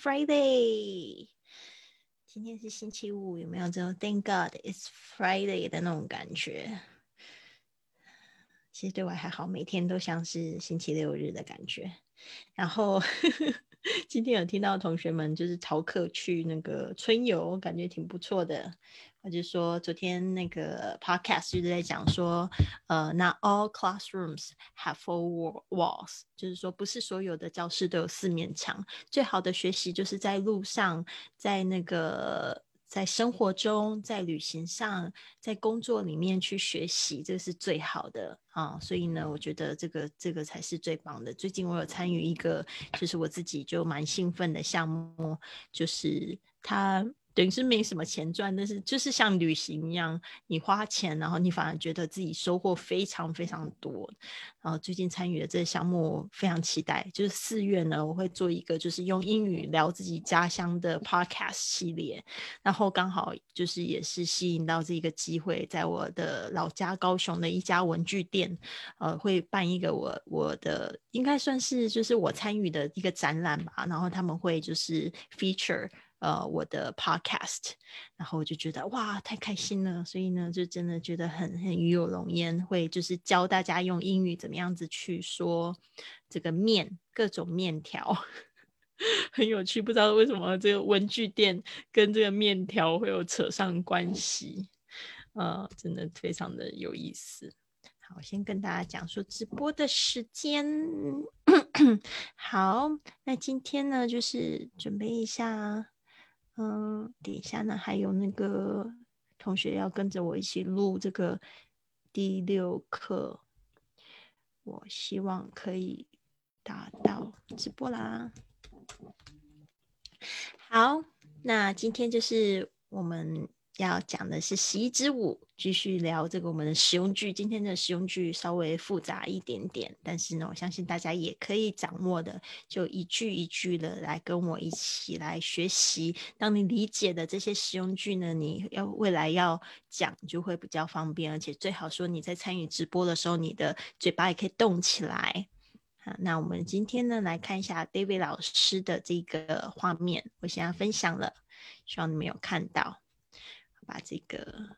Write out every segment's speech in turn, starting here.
Friday。今天是星期五，有没有这种 Thank God it's Friday 的那种感觉？其实对我还好，每天都像是星期六日的感觉。然后 今天有听到同学们就是逃课去那个春游，感觉挺不错的。我就说，昨天那个 podcast 就是在讲说，呃那 all classrooms have four walls，就是说不是所有的教室都有四面墙。最好的学习就是在路上，在那个在生活中，在旅行上，在工作里面去学习，这是最好的啊。所以呢，我觉得这个这个才是最棒的。最近我有参与一个，就是我自己就蛮兴奋的项目，就是他。等于是没什么钱赚，但是就是像旅行一样，你花钱，然后你反而觉得自己收获非常非常多。然后最近参与的这个项目，非常期待。就是四月呢，我会做一个就是用英语聊自己家乡的 podcast 系列。然后刚好就是也是吸引到这个机会，在我的老家高雄的一家文具店，呃，会办一个我我的应该算是就是我参与的一个展览吧。然后他们会就是 feature。呃，我的 podcast，然后我就觉得哇，太开心了，所以呢，就真的觉得很很与有荣焉，会就是教大家用英语怎么样子去说这个面，各种面条，很有趣，不知道为什么这个文具店跟这个面条会有扯上关系，呃，真的非常的有意思。好，先跟大家讲说直播的时间，好，那今天呢，就是准备一下。嗯，等一下呢还有那个同学要跟着我一起录这个第六课，我希望可以达到直播啦。好，那今天就是我们。要讲的是习之舞，继续聊这个我们的实用句。今天的实用句稍微复杂一点点，但是呢，我相信大家也可以掌握的，就一句一句的来跟我一起来学习。当你理解的这些实用句呢，你要未来要讲就会比较方便，而且最好说你在参与直播的时候，你的嘴巴也可以动起来。好，那我们今天呢来看一下 David 老师的这个画面，我现在分享了，希望你们有看到。把这个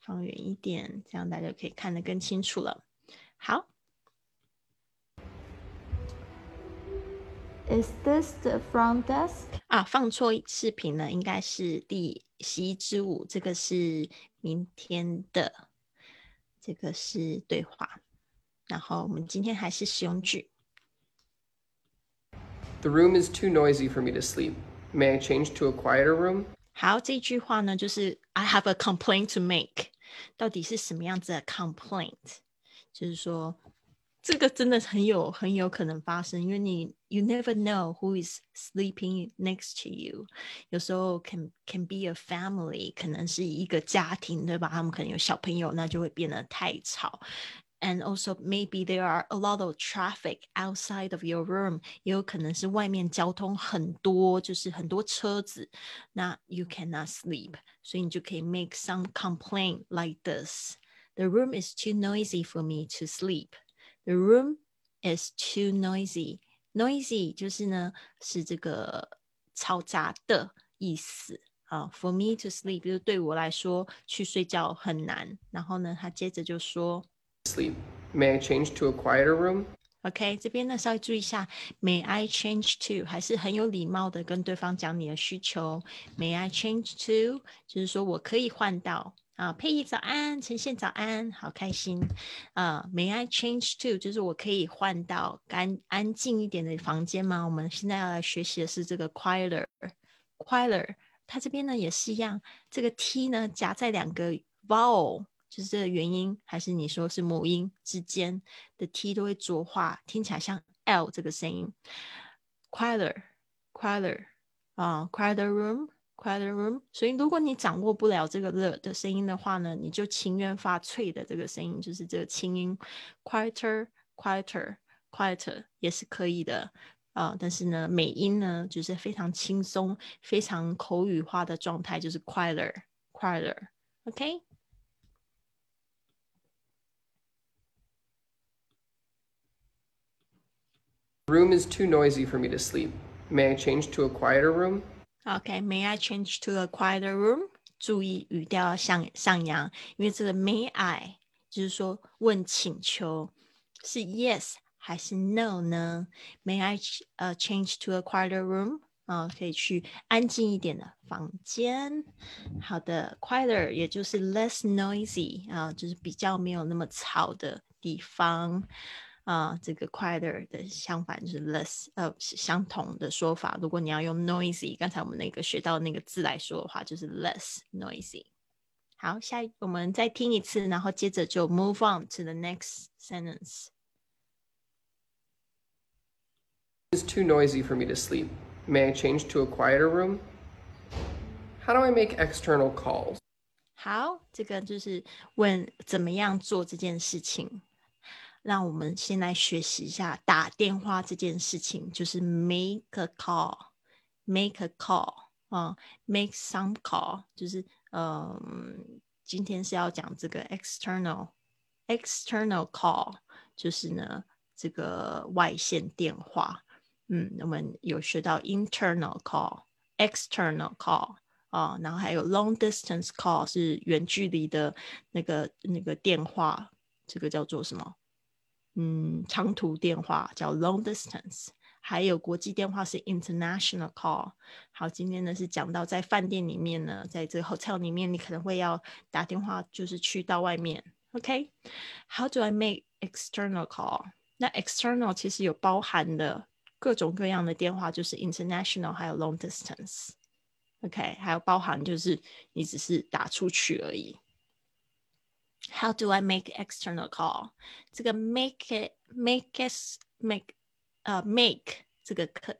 放远一点，这样大家可以看得更清楚了。好，Is this the front desk？啊，放错视频了，应该是第十一支舞，这个是明天的，这个是对话。然后我们今天还是使用句。The room is too noisy for me to sleep. May I change to a quieter room? 好，这句话呢，就是 I have a complaint to make。到底是什么样子的 complaint？就是说，这个真的很有很有可能发生，因为你 you never know who is sleeping next to you。有时候 can can be a family，可能是一个家庭，对吧？他们可能有小朋友，那就会变得太吵。 and also maybe there are a lot of traffic outside of your room，也有可能是外面交通很多，就是很多车子，那 you cannot sleep，所以你就可以 make some complaint like this. The room is too noisy for me to sleep. The room is too noisy. Noisy 就是呢是这个嘈杂的意思啊。For me to sleep 就是对我来说去睡觉很难。然后呢，他接着就说。 Sleep. May I change to a quieter room? OK，这边呢稍微注意一下，May I change to 还是很有礼貌的跟对方讲你的需求。May I change to 就是说我可以换到啊，佩仪早安，呈现早安，好开心啊。May I change to 就是我可以换到干安静一点的房间吗？我们现在要来学习的是这个 quieter，quieter，它这边呢也是一样，这个 t 呢夹在两个 vowel。就是这个原因，还是你说是母音之间的 t 都会浊化，听起来像 l 这个声音。Quieter，quieter 啊，quieter room，quieter room。所以如果你掌握不了这个 the 的声音的话呢，你就情愿发脆的这个声音，就是这个轻音。Quieter，quieter，quieter 也是可以的啊。但是呢，美音呢就是非常轻松、非常口语化的状态，就是 quieter，quieter。OK。room is too noisy for me to sleep. May I change to a quieter room? OK，May、I change to a quieter room？注意语调要上上扬，因为这个 May I 就是说问请求是 Yes 还是 No 呢？May I 呃、uh, change to a quieter room？啊、呃，可以去安静一点的房间。好的，quieter 也就是 less noisy 啊、呃，就是比较没有那么吵的地方。 啊、呃，这个 quieter 的相反就是 less，呃，相同的说法。如果你要用 noisy，刚才我们那个学到那个字来说的话，就是 less noisy。好，下一我们再听一次，然后接着就 move on to the next sentence。 It's too noisy for me to sleep. May I change to a quieter room? How do I make external calls? 好，这个就是问怎么样做这件事情。 让我们先来学习一下打电话这件事情，就是 make a call，make a call 啊、make some call，就是嗯，今天是要讲这个 external external call，就是呢这个外线电话。嗯，我们有学到 internal call，external call 啊、然后还有 long distance call 是远距离的那个那个电话，这个叫做什么？嗯，长途电话叫 long distance，还有国际电话是 international call。好，今天呢是讲到在饭店里面呢，在这个 hotel 里面，你可能会要打电话，就是去到外面。OK，How、do I make external call？那 external 其实有包含的各种各样的电话，就是 international 还有 long distance。OK，还有包含就是你只是打出去而已。How do I make external call？这个 make it make it make 呃、uh, make 这个可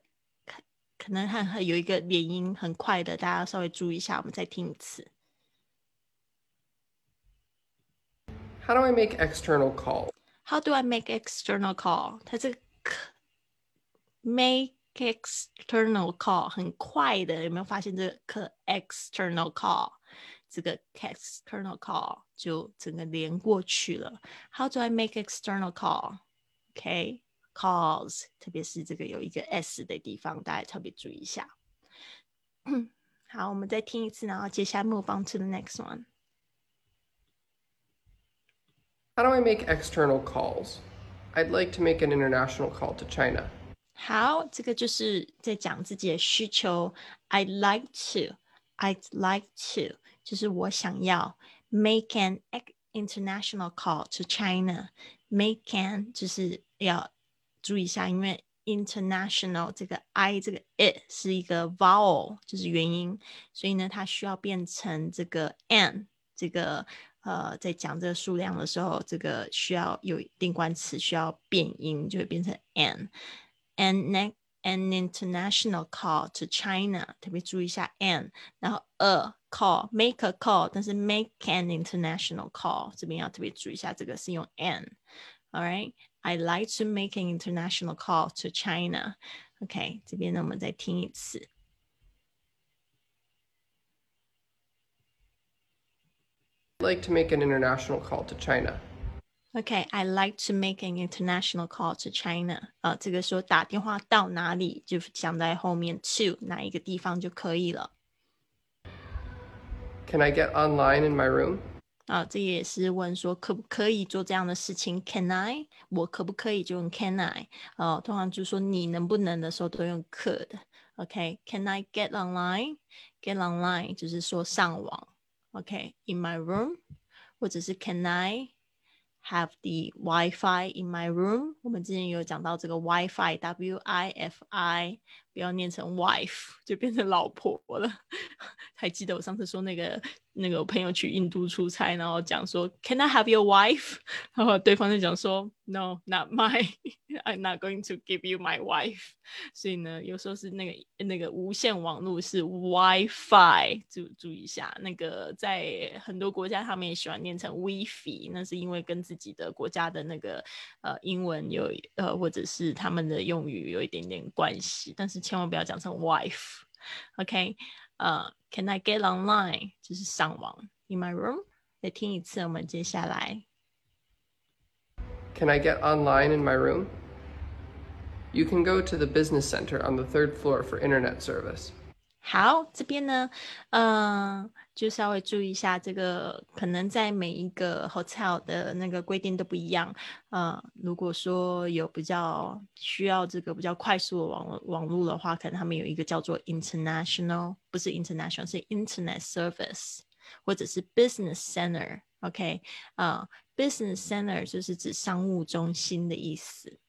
可可能很很有一个连音很快的，大家稍微注意一下。我们再听一次。 How do I make external calls? How do I make external call？它这个 make external call 很快的，有没有发现这个 external call？这个 external call 就整个连过去了。How do I make external call? OK, calls，特别是这个有一个 s 的地方，大家特别注意一下。好，我们再听一次，然后接下来 move on to the next one。 How do I make external calls? I'd like to make an international call to China. 好，这个就是在讲自己的需求。I'd like to, I'd like to，就是我想要 Make an international call to China。Make an 就是要注意一下，因为 international 这个 i 这个 it 是一个 vowel，就是元音，所以呢，它需要变成这个 an 这个。呃，在讲这个数量的时候，这个需要有定冠词，需要变音，就会变成 an。an an international call to China，特别注意一下 an，然后 a call make a call，但是 make an international call 这边要特别注意一下，这个是用 an。All right, I like to make an international call to China. OK，这边呢我们再听一次。 I'd like to make an international call to China. Okay, I like to make an international call to China. 呃，这个说打电话到哪里就讲在后面 to 哪一个地方就可以了。 Can I get online in my room? 啊，这也是问说可不可以做这样的事情？Can I？我可不可以就用 Can I？哦，通常就说你能不能的时候都用 could。OK，Can I get online？Get online 就是说上网。OK，in my room，或者是 Can I Have the Wi-Fi in my room？我们之前有讲到这个 Wi-Fi，W I F I，不要念成 wife，就变成老婆了。还记得我上次说那个那个朋友去印度出差，然后讲说 Can I have your wife？然后对方就讲说 No，not mine，I'm not going to give you my wife。所以呢，有时候是那个那个无线网络是 WiFi，注注意一下。那个在很多国家他们也喜欢念成 WiFi，那是因为跟自己的国家的那个呃英文有呃或者是他们的用语有一点点关系，但是千万不要讲成 wife。OK，呃、uh,，Can I get online？就是上网。In my room？再听一次，我们接下来。 Can I get online in my room? You can go to the business center on the third floor for internet service. 好，这边呢，呃，就稍微注意一下，这个可能在每一个 hotel 的那个规定都不一样。呃，如果说有比较需要这个比较快速的网网络的话，可能他们有一个叫做 international，不是 international，是 internet service，或者是 business center。OK，啊、business center 就是指商务中心的意思。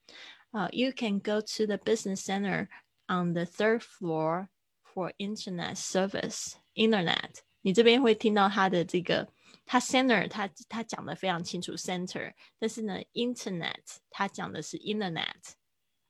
呃、y o u can go to the business center on the third floor for internet service. Internet，你这边会听到它的这个，它 center 它它讲的非常清楚 center，但是呢，internet 它讲的是 internet。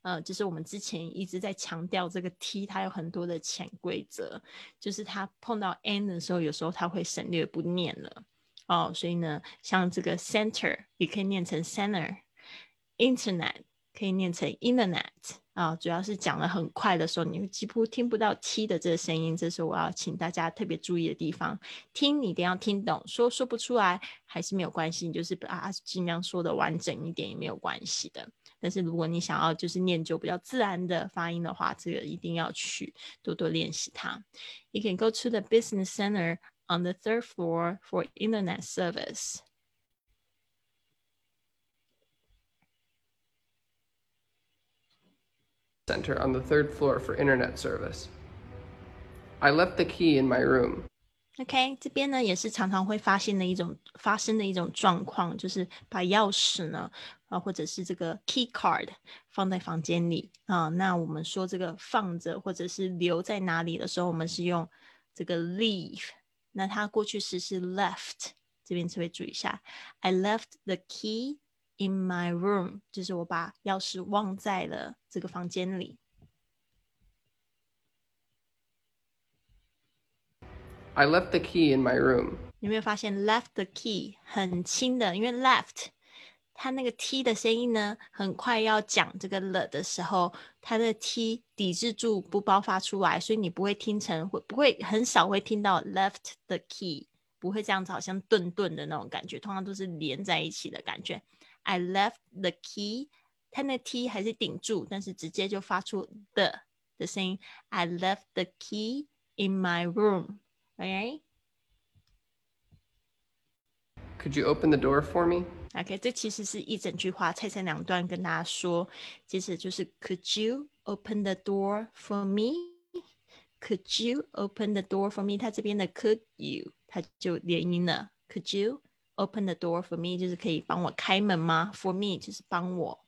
呃，就是我们之前一直在强调这个 t，它有很多的潜规则，就是它碰到 n 的时候，有时候它会省略不念了。哦，所以呢，像这个 center 也可以念成 center，internet 可以念成 internet 啊。主要是讲的很快的时候，你几乎听不到 t 的这个声音，这是我要请大家特别注意的地方。听你一定要听懂，说说不出来还是没有关系，你就是把它尽量说的完整一点也没有关系的。但是如果你想要就是念就比较自然的发音的话，这个一定要去多多练习它。You can go to the business center on the third floor for internet service. Center on the third floor for internet service. I left the key in my room. OK，这边呢也是常常会发现的一种发生的一种状况，就是把钥匙呢啊或者是这个 key card 放在房间里啊。那我们说这个放着或者是留在哪里的时候，我们是用这个 leave。那它过去时是 left，这边特别注意一下。I left the key in my room，就是我把钥匙忘在了这个房间里。I left the key in my room. 有没有发现 left the key 很轻的？因为 left 它那个 t 的声音呢，很快要讲这个了的时候，它的 t 抵制住不爆发出来，所以你不会听成会不会很少会听到 left the key，不会这样子好像顿顿的那种感觉，通常都是连在一起的感觉。I left the key，它那 t 还是顶住，但是直接就发出的的声音。I left the key in my room。OK。 Could you open the door for me? OK，这其实是一整句话拆成两段跟大家说。接着就是 Could you open the door for me? Could you open the door for me? 它这边的 Could you 它就连音了。Could you open the door for me? 就是可以帮我开门吗？For me 就是帮我。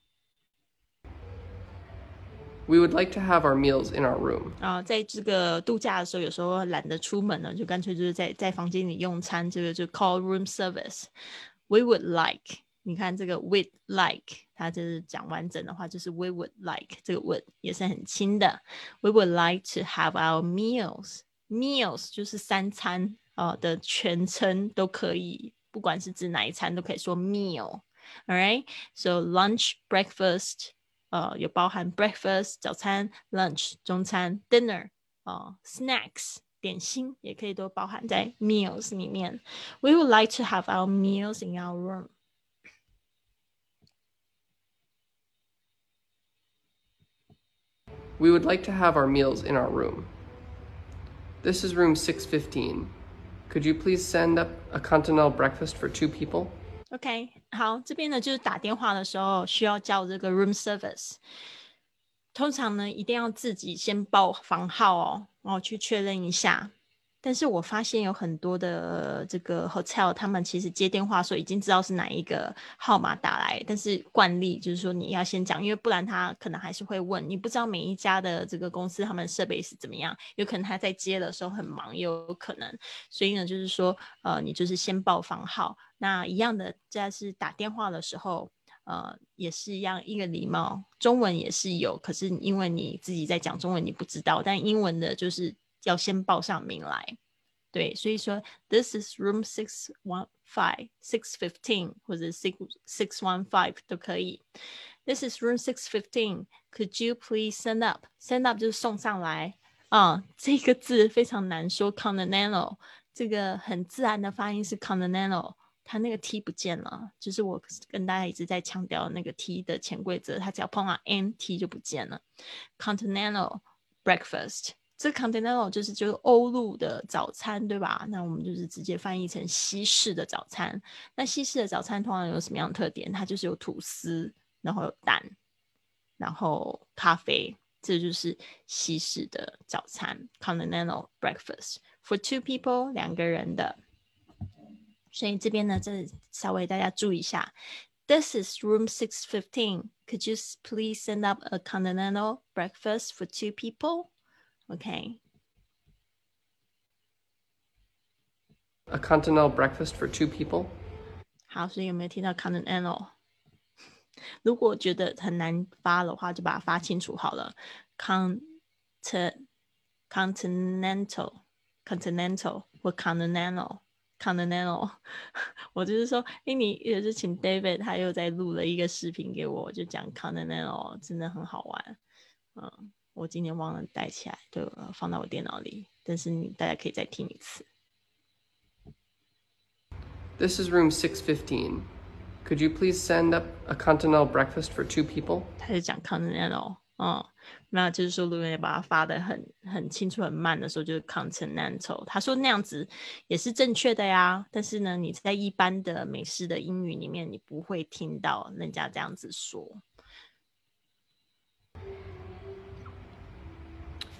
We would like to have our meals in our room. 啊、在这个度假的时候，有时候懒得出门了，就干脆就是在在房间里用餐，这个就 call room service。We would like，你看这个 would like，它就是讲完整的话，就是 we would like，这个 would 也是很轻的。We would like to have our meals。meals 就是三餐啊、呃的全称都可以， 不管是指哪一餐都可以说 meal。All right, so lunch, breakfast. 呃，有包含 breakfast 早餐、lunch 中餐、dinner 呃 snacks 点心，也可以都包含在 meals 里面。We would like to have our meals in our room. We would like to have our meals in our room. This is room 615. Could you please send up a continental breakfast for two people? OK，好，这边呢就是打电话的时候需要叫这个 room service。通常呢，一定要自己先报房号哦，然后去确认一下。但是我发现有很多的这个 hotel，他们其实接电话的时候已经知道是哪一个号码打来，但是惯例就是说你要先讲，因为不然他可能还是会问，你不知道每一家的这个公司他们设备是怎么样，有可能他在接的时候很忙，也有可能，所以呢，就是说，呃，你就是先报房号。那一样的，在是打电话的时候，呃，也是一样一个礼貌，中文也是有，可是因为你自己在讲中文，你不知道，但英文的就是要先报上名来，对，所以说 this is room six one five six fifteen 或者 six six one five 都可以。This is room six fifteen. Could you please send up? Send up 就是送上来啊、这个字非常难说，continental 这个很自然的发音是 continental。它那个 T 不见了，就是我跟大家一直在强调那个 T 的潜规则，它只要碰到 N，T 就不见了。Continental breakfast，这 Continental 就是就是欧陆的早餐，对吧？那我们就是直接翻译成西式的早餐。那西式的早餐通常有什么样的特点？它就是有吐司，然后有蛋，然后咖啡，这就是西式的早餐 Continental breakfast for two people，两个人的。所以这边呢，这稍微大家注意一下。This is room six fifteen. Could you please send up a continental breakfast for two people? Okay. A continental breakfast for two people. 好，所以有没有听到 continental？如果觉得很难发的话，就把它发清楚好了。Cont continental continental 或 continental。Continental，我就是说，哎，你也是请 David，他又在录了一个视频给我，就讲 Continental，真的很好玩。嗯， 我今天忘了带起来，对，放到我电脑里，但是你大家可以再听一次。This is room six fifteen. Could you please send up a continental breakfast for two people? 他是讲 Continental，嗯。那就是说，如果你把它发的很很清楚、很慢的时候，就是 continental。他说那样子也是正确的呀。但是呢，你在一般的美式的英语里面，你不会听到人家这样子说。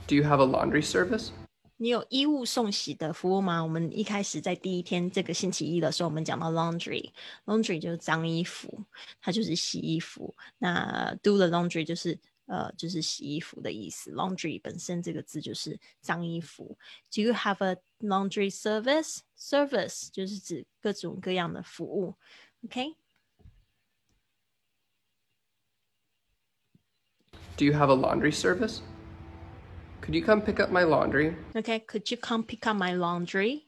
Do you have a laundry service？你有衣物送洗的服务吗？我们一开始在第一天这个星期一的时候，我们讲到 laundry，laundry 就是脏衣服，它就是洗衣服。那 do the laundry 就是。呃，就是洗衣服的意思。Laundry 本身这个字就是脏衣服。Do you have a laundry service? Service 就是指各种各样的服务。OK。Do you have a laundry service? Could you come pick up my laundry? Okay, could you come pick up my laundry?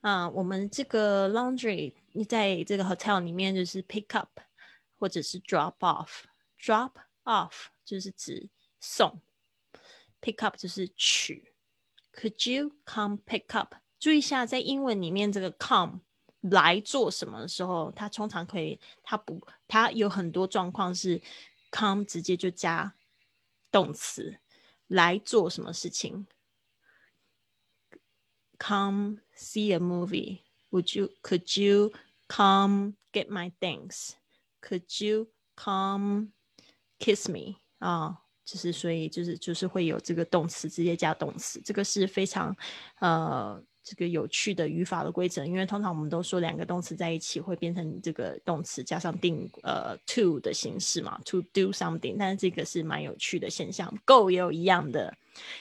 啊，我们这个 laundry 在这个 hotel 里面就是 pick up 或者是 drop off。drop off 就是指送，pick up 就是取。Could you come pick up？注意一下，在英文里面这个 come 来做什么的时候，它通常可以，它不，它有很多状况是 come 直接就加动词 来做什么事情。Come see a movie. Would you? Could you come get my things? Could you come kiss me? 啊，就是所以就是就是会有这个动词直接加动词，这个是非常呃这个有趣的语法的规则。因为通常我们都说两个动词在一起会变成这个动词加上定呃 to 的形式嘛，to do something。但是这个是蛮有趣的现象。Go 也有一样的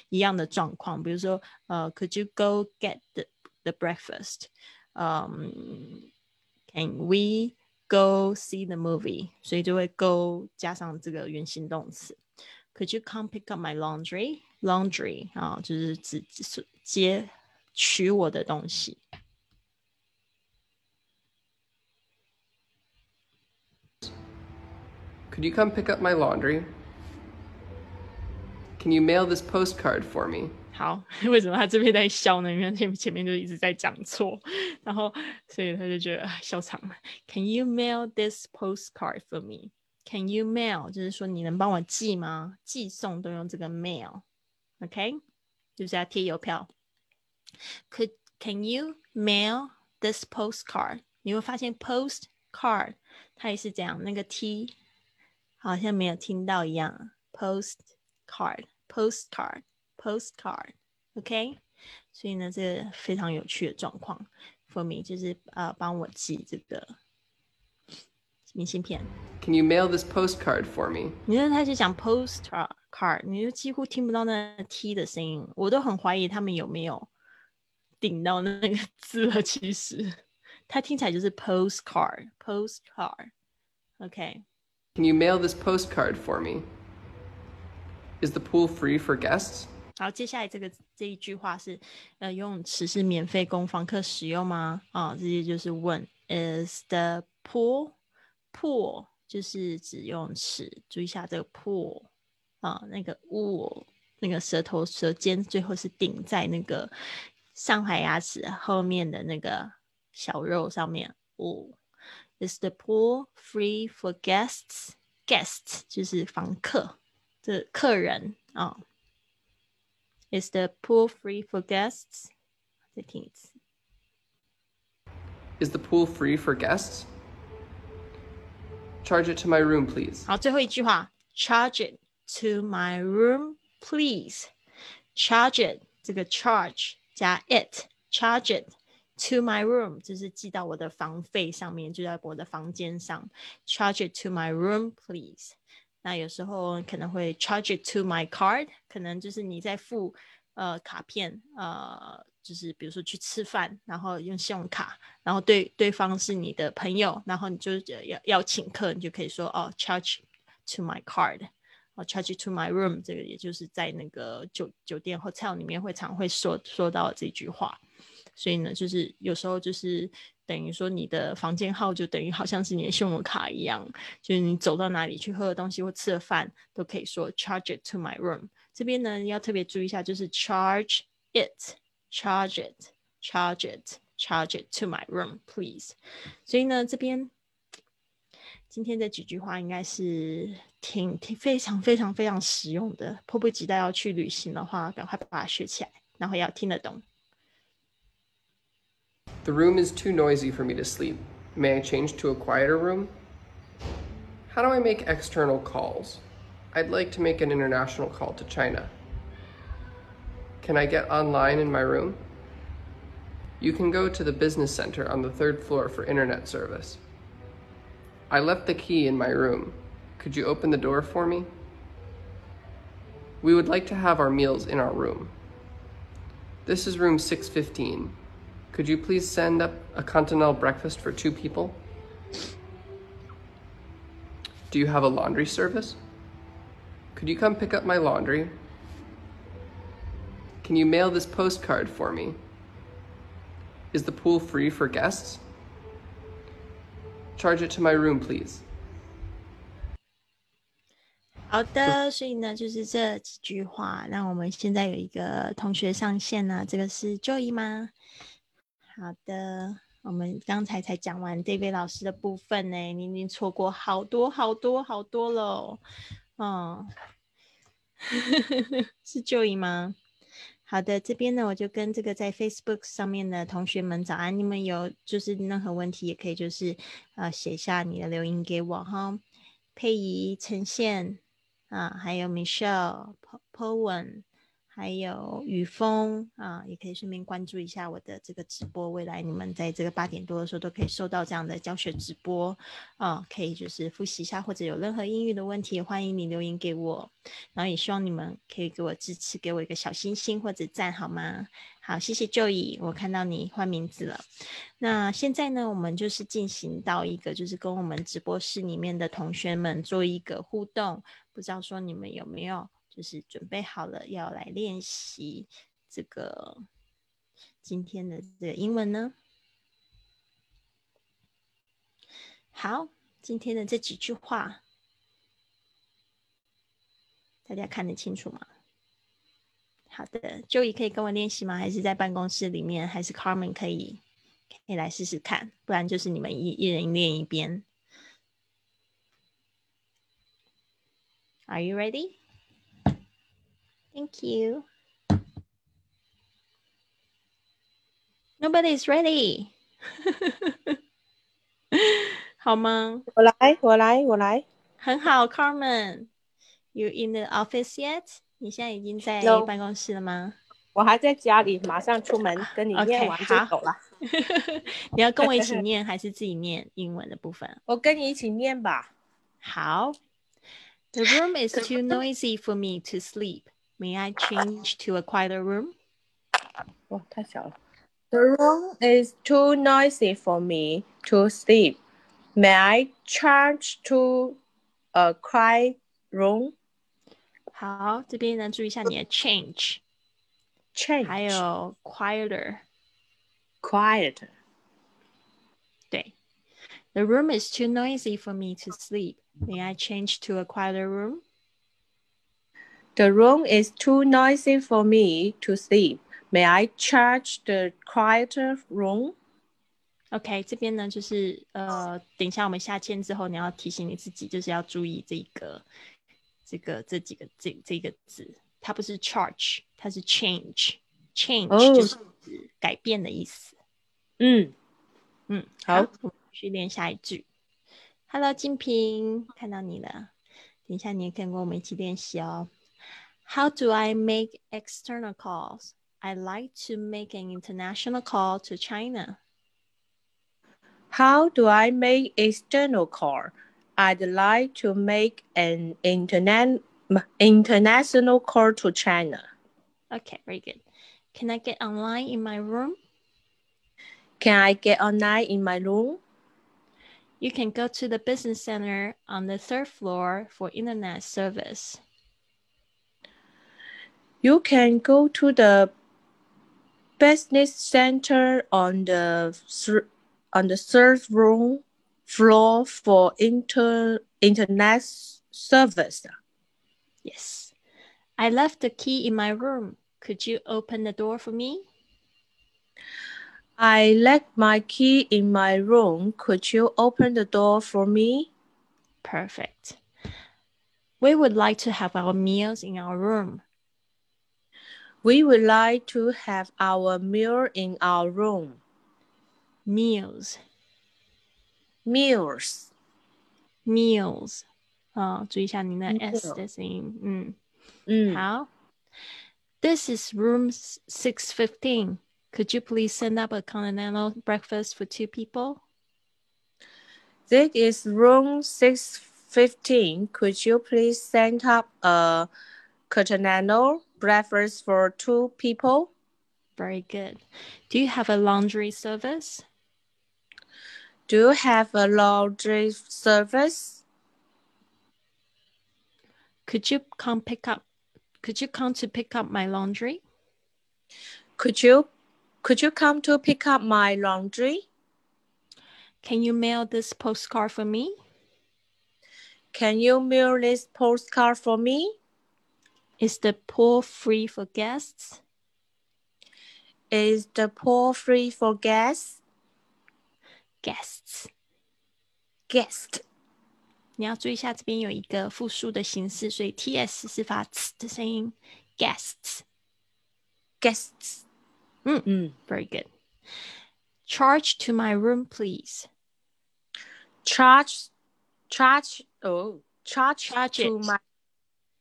一样的状况，比如说呃，Could you go get the the breakfast？嗯，Can we？Go see the movie，所以就会 go 加上这个原形动词。Could you come pick up my laundry? Laundry 啊，就是指接取我的东西。Could you come pick up my laundry? Can you mail this postcard for me? 好，为什么他这边在笑呢？因为前前面就一直在讲错，然后所以他就觉得笑场了。Can you mail this postcard for me? Can you mail？就是说你能帮我寄吗？寄送都用这个 mail，OK？就是要贴邮票。Could Can you mail this postcard？你会发现 postcard 它也是这样，那个 t 好像没有听到一样。Postcard，postcard。postcard，OK，所以呢，这个非常有趣的状况。For me，就是呃，帮我寄这个明信片。Can you mail this postcard for me？你看，他就讲 postcard，你就几乎听不到那 T 的声音。我都很怀疑他们有没有 顶到那个字了。其实，它听起来就是 postcard，postcard，OK。Can you mail this postcard for me? Is the pool free for guests? 好，接下来这个这一句话是，呃，游泳池是免费供房客使用吗？啊，直接就是问，Is the pool pool 就是指游泳池？注意一下这个 pool 啊，那个 w 那个舌头舌尖最后是顶在那个上海牙齿后面的那个小肉上面 pool? Is the pool free for guests? Guests 就是房客，这客人啊。Is the pool free for guests? 再听一次。 Is the pool free for guests? Charge it to my room, please. 好，最后一句话，charge it to my room, please. Charge it 这个 charge 加 it，charge it to my room 就是寄到我的房费上面，就在我的房间上。Charge it to my room, please. 那有时候可能会 charge it to my card，可能就是你在付呃卡片，呃，就是比如说去吃饭，然后用信用卡，然后对对方是你的朋友，然后你就要要请客，你就可以说哦，charge to my card，哦，charge it to my room，这个也就是在那个酒酒店 hotel 里面会常会说说到这句话，所以呢，就是有时候就是等于说你的房间号就等于好像是你的信用卡一样，就是你走到哪里去喝的东西或吃了饭都可以说 charge it to my room。这边呢要特别注意一下，就是 charge it。charge it, charge it, charge it to my room, please. 所以呢，这边今天这几句话应该是挺挺非常非常非常实用的，迫不及待要去旅行的话，赶快把它学起来，然后要听得懂。 The room is too noisy for me to sleep. May I change to a quieter room? How do I make external calls? I'd like to make an international call to China. Can I get online in my room? You can go to the business center on the third floor for internet service. I left the key in my room. Could you open the door for me? We would like to have our meals in our room. This is room 615. Could you please send up a continental breakfast for two people? Do you have a laundry service? Could you come pick up my laundry? Can you mail this postcard for me? Is the pool free for guests? Charge it to my room, please. 好的，所以呢，就是这几句话。那我们现在有一个同学上线呢，这个是 Joy 吗？好的，我们刚才才讲完 David 老师的部分呢，你已经错过好多好多好多了，哦，是 Joy 吗？好的，这边呢，我就跟这个在 Facebook 上面的同学们早安，你们有就是任何问题也可以就是呃写下你的留言给我哈。佩仪、陈宪啊，还有 Michelle、Po Po 文，还有雨峰啊，也可以顺便关注一下我的这个直播。未来你们在这个八点多的时候都可以收到这样的教学直播啊，可以就是复习一下，或者有任何英语的问题，欢迎你留言给我。然后也希望你们可以给我支持，给我一个小心心或者赞好吗？好，谢谢 Joey，我看到你换名字了。那现在呢，我们就是进行到一个，就是跟我们直播室里面的同学们做一个互动。不知道说你们有没有就是准备好了要来练习这个今天的这个英文呢？好，今天的这几句话，大家看得清楚吗？好的，Joey 可以跟我练习吗？还是在办公室里面？还是 Carmen 可以可以来试试看？不然就是你们一一人练一边。Are you ready? Thank you. Nobody is ready. 好吗？我来，我来，我来。很好，Carmen。You in the office yet？你现在已经在 No 办公室了吗？我还在家里，马上出门跟你 OK，念完就好走了。你要跟我一起念还是自己念英文的部分？我跟你一起念吧。好。The room is too noisy for me to sleep. May I change to a quieter room? 哇，太小了。The room is too noisy for me to sleep. May I charge to a quiet room? 好，这边呢注意一下你的 change， Change. 还有 quieter。 quiet. 对，The room is too noisy for me to sleep. May I change to a quieter room? The room is too noisy for me to sleep. May I charge the quieter room? OK，这边呢就是呃，等一下我们下签之后，你要提醒你自己，就是要注意这个、这个、这几个、这这个字，它不是 charge，它是 change，change、哦就是指改变的意思。嗯，嗯，好我们去练下一句。Hello，金平，看到你了。等一下你也可以跟我们一起练习哦。How do I make external calls? I like to make an international call to China. How do I make external call? I'd like to make an internet international call to China. Okay, very good. Can I get online in my room? Can I get online in my room? You can go to the business center on the third floor for internet service. You can go to the business center on the on the third room floor for inter internet service. Yes. I left the key in my room. Could you open the door for me? I left my key in my room. Could you open the door for me? Perfect. We would like to have our meals in our room. We would like to have our meal in our room. Meals, Meals. meals. 啊、注意一下你的 Meal s 的声音。嗯，嗯，好。This is room six fifteen. Could you please send up a continental breakfast for two people? This is room 615. Could you please send up a continental breakfast for two people? Very good. Do you have a laundry service? Do you have a laundry service? Could you come pick up? Could you come to pick up my laundry? Could you could you come to pick up my laundry? Can you mail this postcard for me? Can you mail this postcard for me? Is the pool free for guests? Is the pool free for guests? Guests. Guest. 你要注意一下，这边有一个复数的形式，所以 ts 是发 ts 的声音。Guests. Guests. 嗯嗯 Very good. Charge to my room, please. charge charge oh charge, Charge to it. my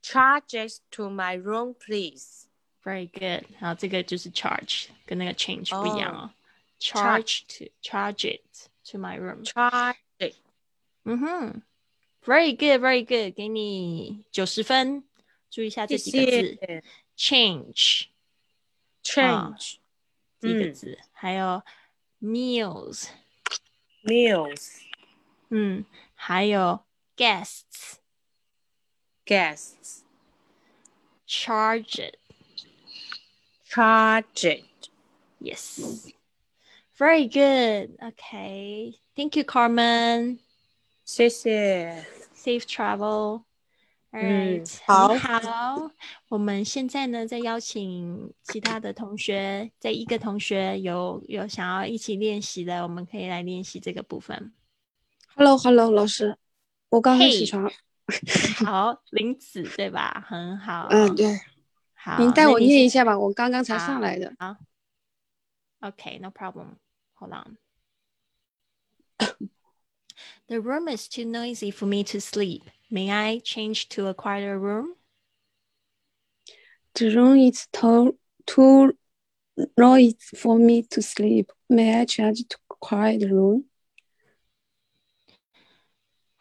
charges to my room please Very good. 然后这个就是 charge，跟那个 change 不一样哦。 Charge. Charge to charge it to my room. charge it 嗯哼，Very good, very good，给你九十分。注意一下这几个字谢谢，change change 这个嗯字，还有 meals， meals 嗯，还有 guests。 guests Charge it. charge it Yes. Very good. Okay. Thank you, Carmen. 谢谢 Safe travel. All 嗯 right. 好很好。我们现在呢，再邀请其他的同学，在一个同学有有想要一起练习的，我们可以来练习这个部分。 Hello，Hello，老师，我刚刚嘿起床。 好，林子对吧？很好。嗯，对，好。您带我那你是念一下吧，我刚刚才好上来的。 Okay, no problem. Hold on. the room is too noisy for me to sleep. May I change to a quieter room? The room is too too noisy for me to sleep. May I change to quiet room?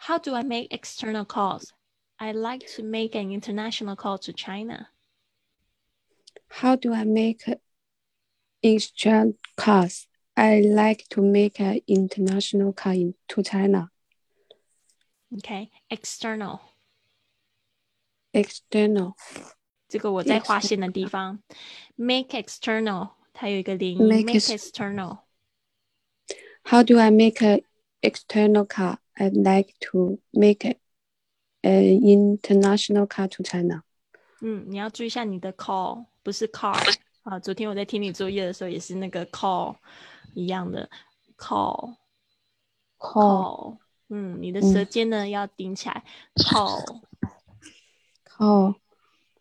How do I make external calls? I like to make an international call to China. How do I make extra calls? I like to make an international call in- to China. Okay, external. External. 这个我在划线的地方，make external，它有一个连音 Make ，make ex- external。 How do I make an external call? I'd like to make an international call to China. 嗯，你要注意一下你的 call，不是 car 啊。昨天我在听你作业的时候，也是那个 call 一样的 call call call，嗯，你的嗯舌尖呢要顶起来，call， call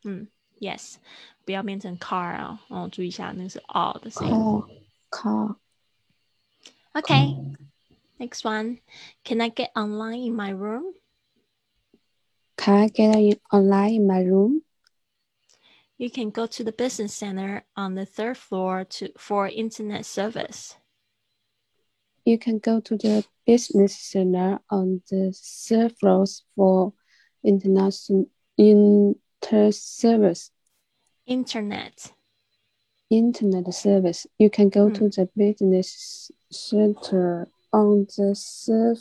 嗯，yes，不要变成 car 啊，哦，注意一下那个是 r 的声音。 call call Okay, Next one. Can I get online in my room? Can I get online in my room? You can go to the business center on the third floor to for internet service. You can go to the business center on the third floor for international inter service Internet. internet service. You can go hmm. to the business center on the third,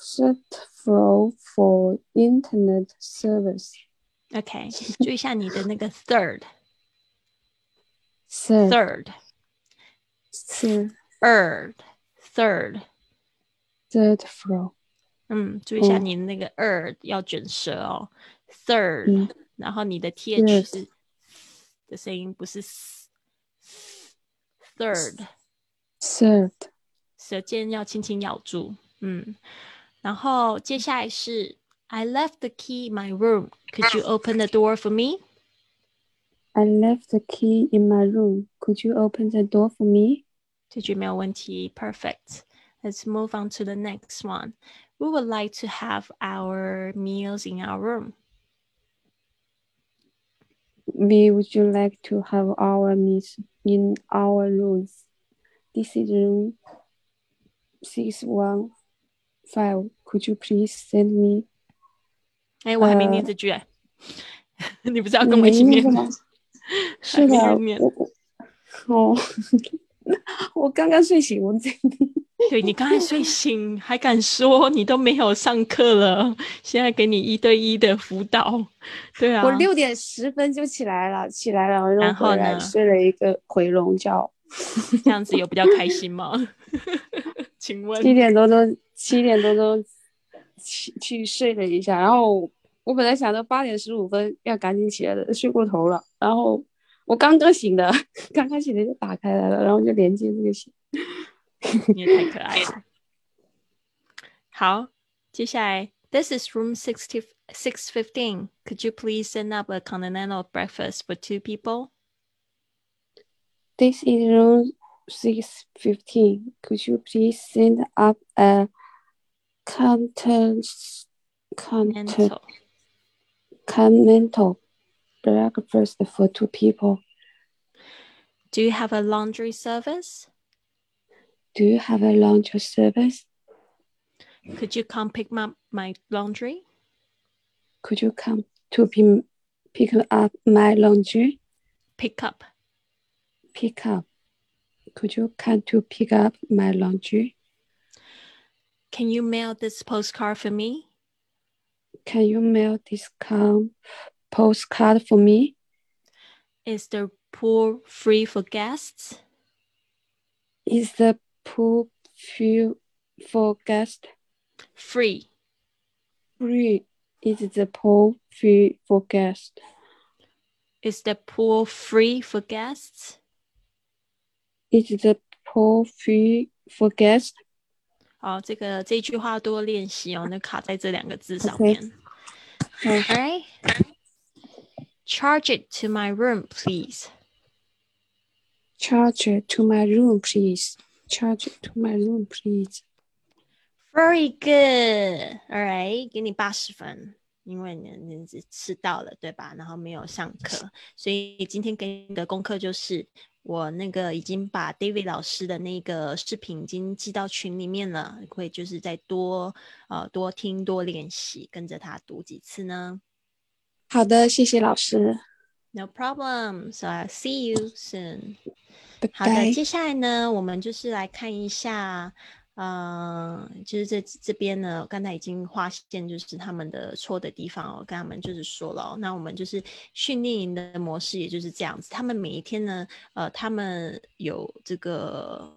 third floor for internet service. OK，注意一下你的那个 third Third, third third, third third。 third floor. 嗯，注意一下嗯你的那个 er 要卷舌哦，third，、嗯然后你的 th Third 是的声音，不是 s third， Third, 舌尖要轻轻咬住，嗯，然后接下来是 I left the key in my room. Could you open the door for me? I left the key in my room. Could you open the door for me? 这句没有问题，perfect. Let's move on to the next one. We would like to have our meals in our room. We would you like to have our meals in our rooms? This is room six one five. Could you please send me? 哎，我还没念呃这句哎，你不是要跟我一起念吗？是的，哦，我刚刚睡醒，我这对你刚才睡醒还敢说你都没有上课了，现在给你一对一的辅导，对啊，我六点十分就起来了，起来了，然后回来呢睡了一个回笼觉，这样子有比较开心吗？请问七点多钟七点多钟去去睡了一下，然后我本来想着八点十五分要赶紧起来的，睡过头了，然后我刚刚醒的，刚刚醒的就打开来了，然后就连接这个线。你也太可爱了。好，接下来，This is room sixty six fifteen. Could you please send up a continental breakfast for two people? This is room six fifteen. Could you please send up a content content Mental. continental breakfast for two people? Do you have a laundry service? Do you have a laundry service? Could you come pick up my laundry? Could you come to pick pick up my laundry? Pick up. Pick up. Could you come to pick up my laundry? Can you mail this postcard for me? Can you mail this postcard for me? Is the pool free for guests? Is the pool free for guests? Free. Free. Is the pool free for guests? Is the pool free for guests? Is the pool free for guests? 好，这个这句话多练习哦，那卡在这两个字上 OK 面。好 All right. Charge it to my room, please. Charge it to my room, please. Charge it to my room, please. Very good. All right，给你八十分， 因为你你是迟到了，对吧？然后没有上课，所以今天给你的功课就是我那个已经把 David 老师的那个视频已经寄到群里面了，会就是再多呃多听多练习，跟着他读几次呢好的，谢谢老师，？No problem. So I'll see you soon. 拜好的，拜。接下来呢，我们就是来看一下，嗯，其实这这边呢，刚才已经划线，就是他们的错的地方，我跟他们就是说了、那我们就是训练营的模式，也就是这样子。他们每一天呢，呃，他们有这个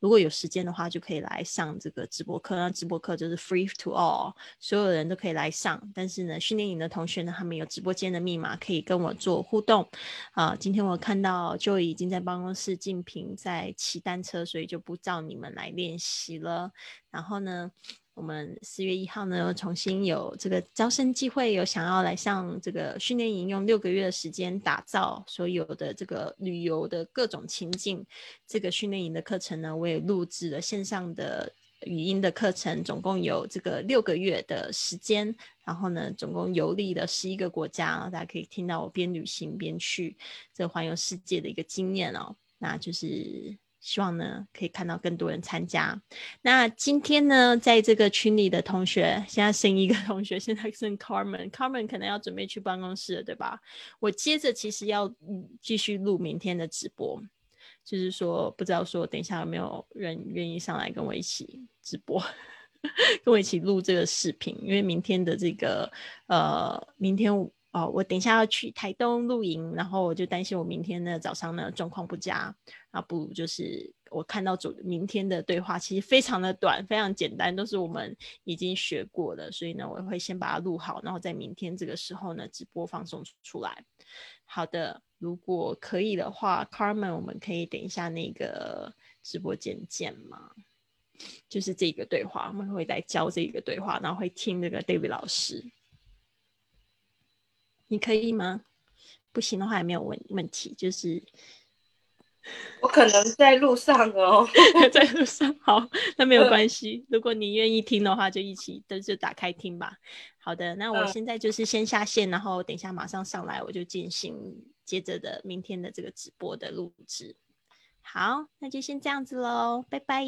如果有时间的话，就可以来上这个直播课。那直播课就是 free to all，所有人都可以来上。但是呢，训练营的同学呢，他们有直播间的密码可以跟我做互动。啊，今天我看到就已经在办公室静平在骑单车，所以就不叫你们来练习了。然后呢？我们四月一号呢，重新有这个招生机会，有想要来上这个训练营，用六个月的时间打造所有的这个旅游的各种情境。这个训练营的课程呢，我也录制了线上的语音的课程，总共有这个六个月的时间。然后呢，总共游历了十一个国家，大家可以听到我边旅行边去这环游世界的一个经验哦。那就是。希望呢可以看到更多人参加。那今天呢，在这个群里的同学，现在剩一个同学，现在剩 Carmen，Carmen 可能要准备去办公室了，对吧？我接着其实要继续录明天的直播，就是说不知道说等一下有没有人愿意上来跟我一起直播，跟我一起录这个视频，因为明天的这个呃，明天。哦，我等一下要去台东露营，然后我就担心我明天的早上呢状况不佳，那不如就是我看到主明天的对话其实非常的短，非常简单，都是我们已经学过的，所以呢我会先把它录好，然后在明天这个时候呢直播放送出来。好的，如果可以的话，Carmen，我们可以等一下那个直播间见吗？就是这个对话，我们会来教这个对话，然后会听这个 David 老师。你可以吗？不行的话也没有问问题，就是我可能在路上哦，在路上。好，那没有关系。如果你愿意听的话，就一起都就打开听吧。好的，那我现在就是先下线，然后等一下马上上来，我就进行接着的明天的这个直播的录制。好，那就先这样子喽，拜拜。